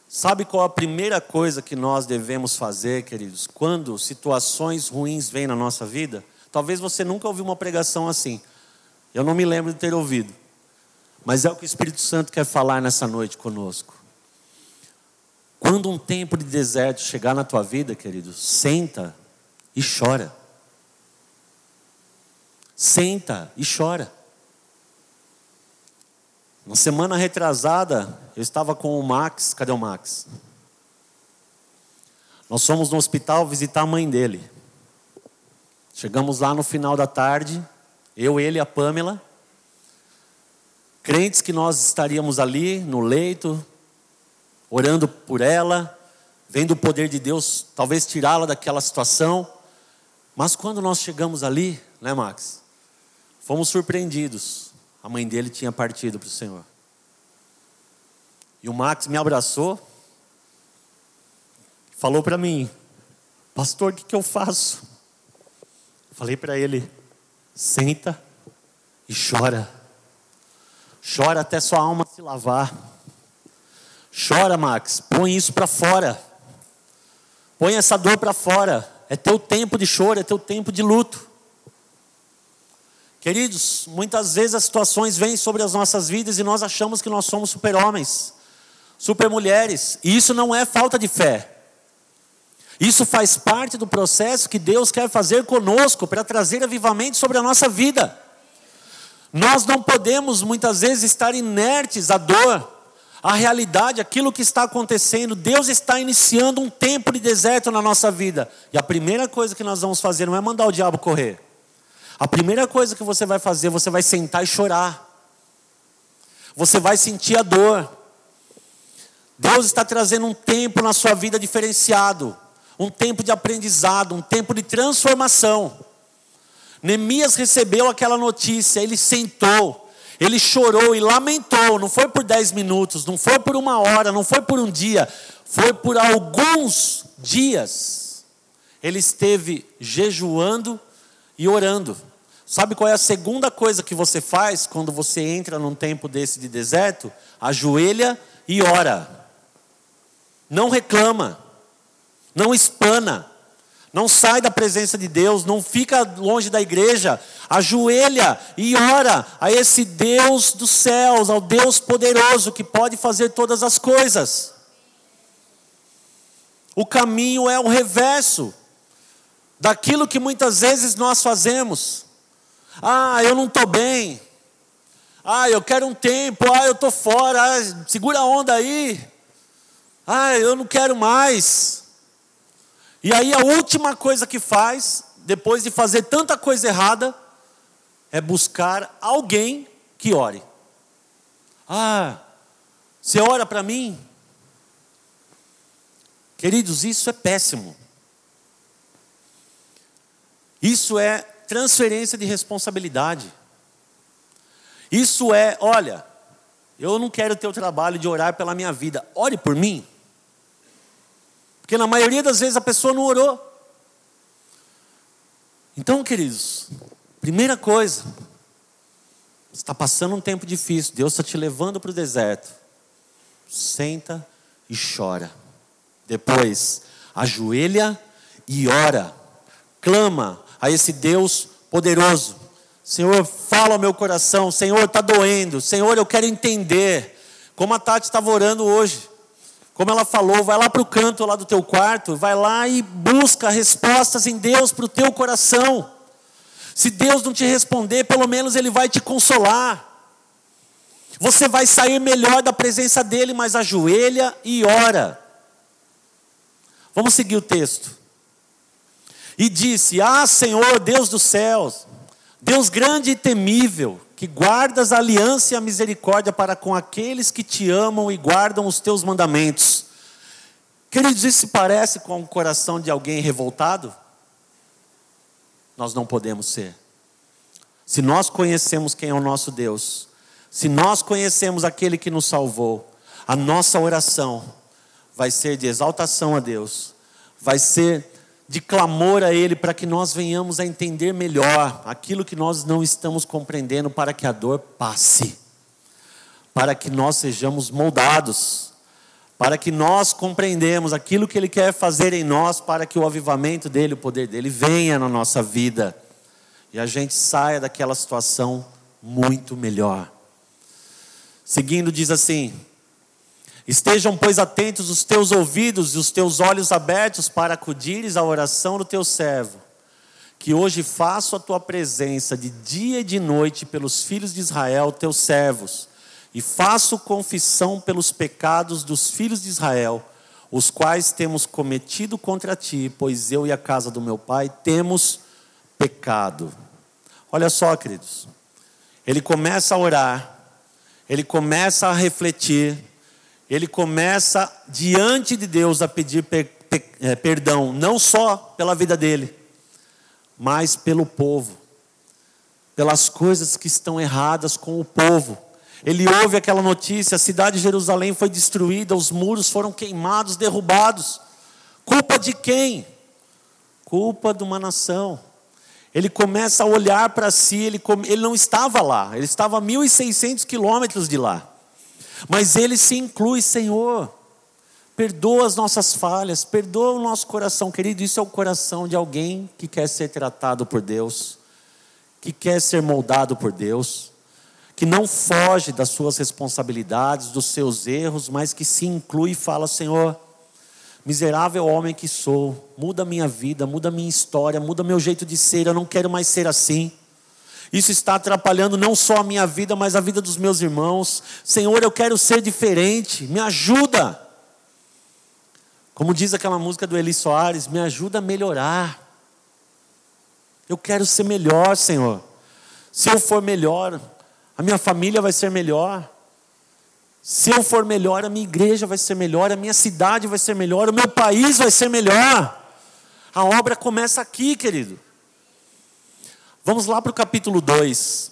Sabe qual a primeira coisa que nós devemos fazer, queridos, quando situações ruins vêm na nossa vida? Talvez você nunca ouviu uma pregação assim. Eu não me lembro de ter ouvido. Mas é o que o Espírito Santo quer falar nessa noite conosco. Quando um tempo de deserto chegar na tua vida, querido, senta e chora senta e chora. Na semana retrasada, eu estava com o Max. Cadê o Max? Nós fomos no hospital visitar a mãe dele. Chegamos lá no final da tarde, eu, ele e a Pamela. Crentes que nós estaríamos ali no leito, orando por ela, vendo o poder de Deus, talvez tirá-la daquela situação. Mas quando nós chegamos ali, né, Max? Fomos surpreendidos. A mãe dele tinha partido para o Senhor. E o Max me abraçou, falou para mim: Pastor, o que, que eu faço? Falei para ele: Senta e chora. Chora até sua alma se lavar. Chora, Max, põe isso para fora. Põe essa dor para fora. É teu tempo de choro, é teu tempo de luto. Queridos, muitas vezes as situações vêm sobre as nossas vidas e nós achamos que nós somos super-homens, super-mulheres, e isso não é falta de fé. Isso faz parte do processo que Deus quer fazer conosco para trazer avivamento sobre a nossa vida. Nós não podemos muitas vezes estar inertes à dor, à realidade, aquilo que está acontecendo. Deus está iniciando um tempo de deserto na nossa vida. E a primeira coisa que nós vamos fazer não é mandar o diabo correr. A primeira coisa que você vai fazer, você vai sentar e chorar. Você vai sentir a dor. Deus está trazendo um tempo na sua vida diferenciado, um tempo de aprendizado, um tempo de transformação. Neemias recebeu aquela notícia, ele sentou, ele chorou e lamentou. Não foi por dez minutos, não foi por uma hora, não foi por um dia, foi por alguns dias. Ele esteve jejuando e orando. Sabe qual é a segunda coisa que você faz quando você entra num tempo desse de deserto? Ajoelha e ora. Não reclama. Não espana. Não sai da presença de Deus, não fica longe da igreja, ajoelha e ora a esse Deus dos céus, ao Deus poderoso que pode fazer todas as coisas. O caminho é o reverso daquilo que muitas vezes nós fazemos. Ah, eu não estou bem. Ah, eu quero um tempo. Ah, eu estou fora. Ah, segura a onda aí. Ah, eu não quero mais. E aí a última coisa que faz, depois de fazer tanta coisa errada, é buscar alguém que ore. Ah, você ora para mim? Queridos, isso é péssimo. Isso é transferência de responsabilidade. Isso é, olha, eu não quero ter o trabalho de orar pela minha vida, ore por mim. Porque na maioria das vezes a pessoa não orou. Então, queridos, primeira coisa, está passando um tempo difícil, Deus está te levando para o deserto. Senta e chora. Depois, ajoelha e ora. Clama a esse Deus poderoso. Senhor, fala ao meu coração. Senhor, está doendo. Senhor, eu quero entender. Como a Tati estava orando hoje. Como ela falou, vai lá para o canto lá do teu quarto, vai lá e busca respostas em Deus para o teu coração. Se Deus não te responder, pelo menos Ele vai te consolar. Você vai sair melhor da presença dEle, mas ajoelha e ora. Vamos seguir o texto e disse: Ah, Senhor, Deus dos céus, Deus grande e temível, que guardas a aliança e a misericórdia para com aqueles que te amam e guardam os teus mandamentos. Queridos, isso se parece com o coração de alguém revoltado? Nós não podemos ser. Se nós conhecemos quem é o nosso Deus, se nós conhecemos aquele que nos salvou, a nossa oração vai ser de exaltação a Deus, vai ser de clamor a Ele para que nós venhamos a entender melhor aquilo que nós não estamos compreendendo, para que a dor passe, para que nós sejamos moldados, para que nós compreendemos aquilo que Ele quer fazer em nós, para que o avivamento dele, o poder dele venha na nossa vida e a gente saia daquela situação muito melhor. Seguindo, diz assim: Estejam, pois, atentos os teus ouvidos e os teus olhos abertos para acudires à oração do teu servo, que hoje faço a tua presença de dia e de noite pelos filhos de Israel, teus servos, e faço confissão pelos pecados dos filhos de Israel, os quais temos cometido contra ti, pois eu e a casa do meu pai temos pecado. Olha só, queridos, ele começa a orar, ele começa a refletir, ele começa diante de Deus a pedir é, perdão, não só pela vida dele, mas pelo povo, pelas coisas que estão erradas com o povo. Ele ouve aquela notícia: a cidade de Jerusalém foi destruída, os muros foram queimados, derrubados. Culpa de quem? Culpa de uma nação. Ele começa a olhar para si, ele, ele não estava lá, ele estava a 1.600 quilômetros de lá. Mas ele se inclui, Senhor, perdoa as nossas falhas, perdoa o nosso coração, querido. Isso é o coração de alguém que quer ser tratado por Deus, que quer ser moldado por Deus, que não foge das suas responsabilidades, dos seus erros, mas que se inclui e fala: Senhor, miserável homem que sou, muda minha vida, muda minha história, muda meu jeito de ser, eu não quero mais ser assim. Isso está atrapalhando não só a minha vida, mas a vida dos meus irmãos. Senhor, eu quero ser diferente, me ajuda. Como diz aquela música do Eli Soares, me ajuda a melhorar. Eu quero ser melhor, Senhor. Se eu for melhor, a minha família vai ser melhor. Se eu for melhor, a minha igreja vai ser melhor, a minha cidade vai ser melhor, o meu país vai ser melhor. A obra começa aqui, querido. Vamos lá para o capítulo 2.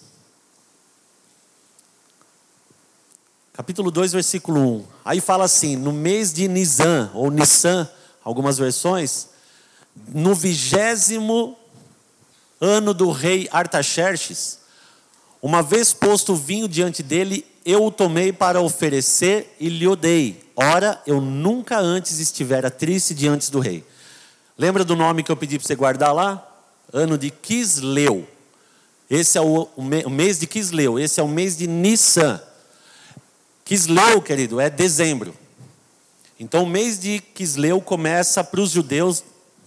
Capítulo 2, versículo 1. Aí fala assim: no mês de Nisan, ou Nissan, algumas versões, no vigésimo ano do rei Artaxerxes, uma vez posto o vinho diante dele, eu o tomei para oferecer e lhe o dei. Ora, eu nunca antes estivera triste diante do rei. Lembra do nome que eu pedi para você guardar lá? Ano de Quisleu. Esse é o, o mês de Quisleu. Esse é o mês de Nissan. Quisleu, querido, é dezembro. Então, o mês de Quisleu começa para os judeus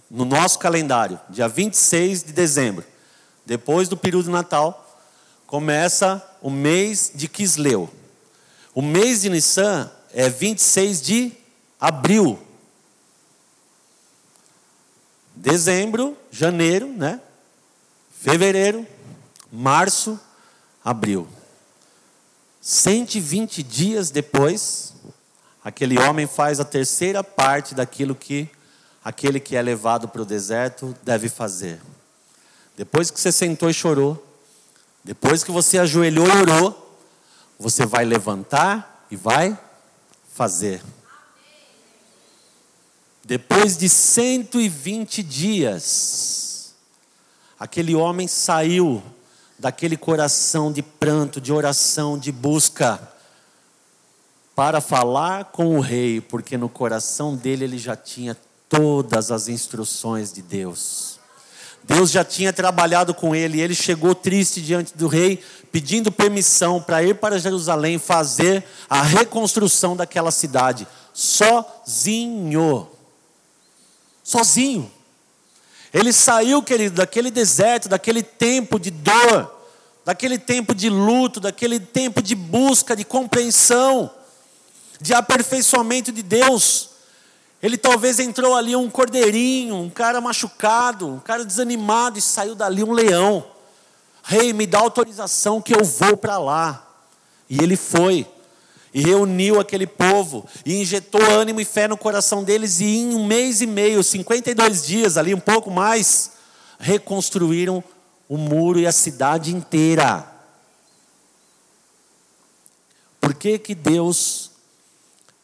no nosso calendário, dia 26 de dezembro. Depois do período Natal, começa o mês de Quisleu. O mês de Nissan é 26 de abril. Dezembro, janeiro, né? Fevereiro, março, abril. 120 dias depois, aquele homem faz a terceira parte daquilo que aquele que é levado para o deserto deve fazer. Depois que você sentou e chorou, depois que você ajoelhou e orou, você vai levantar e vai fazer. Depois de 120 dias, aquele homem saiu daquele coração de pranto, de oração, de busca, para falar com o rei, porque no coração dele ele já tinha todas as instruções de Deus. Deus já tinha trabalhado com ele, e ele chegou triste diante do rei, pedindo permissão para ir para Jerusalém fazer a reconstrução daquela cidade, sozinho. Sozinho. Ele saiu, querido, daquele deserto, daquele tempo de dor, daquele tempo de luto, daquele tempo de busca, de compreensão, de aperfeiçoamento de Deus ele talvez entrou ali um cordeirinho, um cara machucado, um cara desanimado e saiu dali um leão. Rei, me dá autorização que eu vou para lá. E ele foi. E reuniu aquele povo. E injetou ânimo e fé no coração deles. E em um mês e meio, 52 dias ali, um pouco mais, reconstruíram o muro e a cidade inteira. Por que, que Deus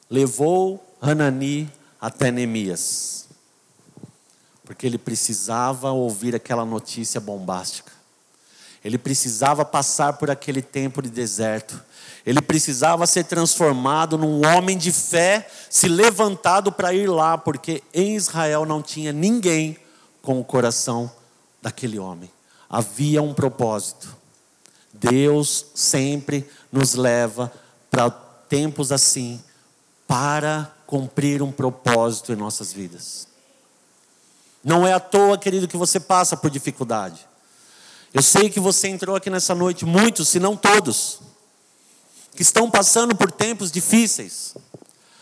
levou Hanani até Neemias. Porque ele precisava ouvir aquela notícia bombástica. Ele precisava passar por aquele tempo de deserto. Ele precisava ser transformado num homem de fé, se levantado para ir lá, porque em Israel não tinha ninguém com o coração daquele homem. Havia um propósito. Deus sempre nos leva para tempos assim, para cumprir um propósito em nossas vidas. Não é à toa, querido, que você passa por dificuldade. Eu sei que você entrou aqui nessa noite, muitos, se não todos, que estão passando por tempos difíceis,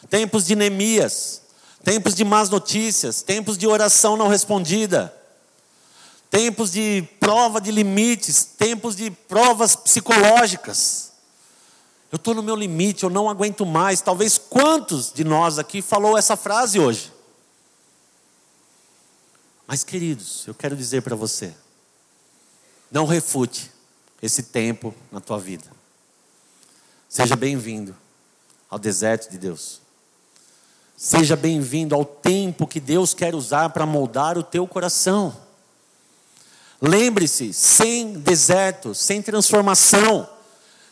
tempos de Neemias, tempos de más notícias, tempos de oração não respondida, tempos de prova de limites, tempos de provas psicológicas. Eu estou no meu limite, eu não aguento mais. Talvez quantos de nós aqui falou essa frase hoje? Mas, queridos, eu quero dizer para você: não refute esse tempo na tua vida. Seja bem-vindo ao deserto de Deus. Seja bem-vindo ao tempo que Deus quer usar para moldar o teu coração. Lembre-se: sem deserto, sem transformação,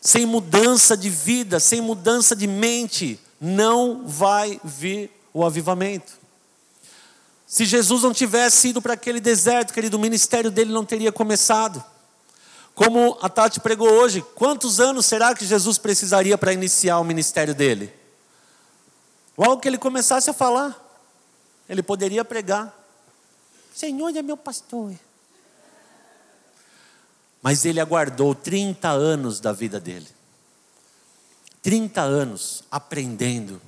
sem mudança de vida, sem mudança de mente, não vai vir o avivamento. Se Jesus não tivesse ido para aquele deserto, querido, o ministério dele não teria começado. Como a Tati pregou hoje, quantos anos será que Jesus precisaria para iniciar o ministério dele? Logo que ele começasse a falar, ele poderia pregar: Senhor é meu pastor. Mas ele aguardou 30 anos da vida dele. 30 anos aprendendo,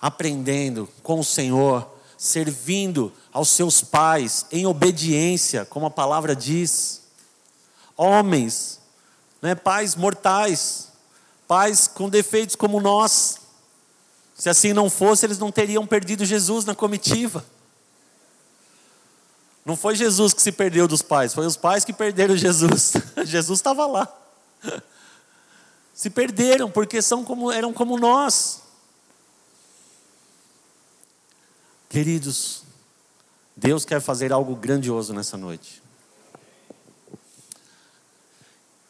aprendendo com o Senhor, servindo aos seus pais em obediência, como a palavra diz. Homens, né, pais mortais, pais com defeitos como nós. Se assim não fosse, eles não teriam perdido Jesus na comitiva. Não foi Jesus que se perdeu dos pais, foi os pais que perderam Jesus. Jesus estava lá. Se perderam porque são como, eram como nós. Queridos, Deus quer fazer algo grandioso nessa noite.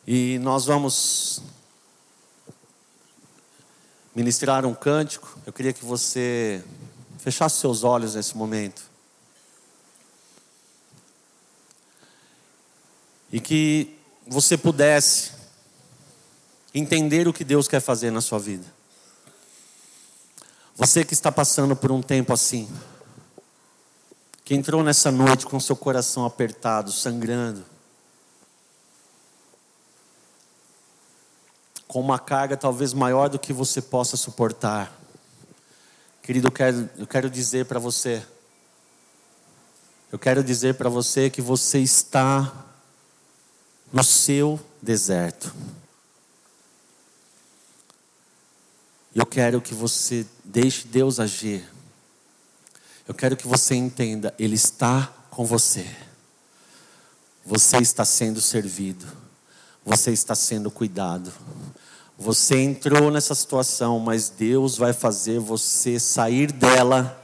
E nós vamos ministrar um cântico. Eu queria que você fechasse seus olhos nesse momento. E que você pudesse entender o que Deus quer fazer na sua vida. Você que está passando por um tempo assim, que entrou nessa noite com seu coração apertado, sangrando, com uma carga talvez maior do que você possa suportar. Querido, eu quero, eu quero dizer para você, eu quero dizer para você que você está no seu deserto. Eu quero que você deixe Deus agir. Eu quero que você entenda, Ele está com você. Você está sendo servido. Você está sendo cuidado. Você entrou nessa situação, mas Deus vai fazer você sair dela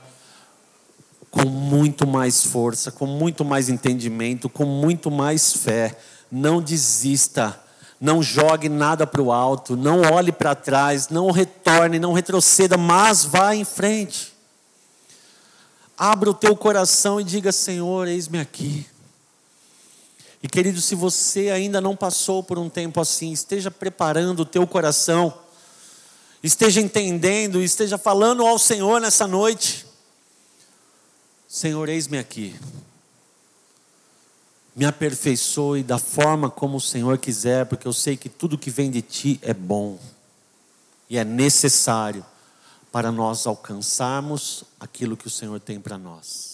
com muito mais força, com muito mais entendimento, com muito mais fé. Não desista, não jogue nada para o alto, não olhe para trás, não retorne, não retroceda, mas vá em frente. Abra o teu coração e diga: Senhor, eis-me aqui. E querido, se você ainda não passou por um tempo assim, esteja preparando o teu coração, esteja entendendo, esteja falando ao Senhor nessa noite. Senhor, eis-me aqui. Me aperfeiçoe da forma como o Senhor quiser, porque eu sei que tudo que vem de ti é bom e é necessário para nós alcançarmos aquilo que o Senhor tem para nós.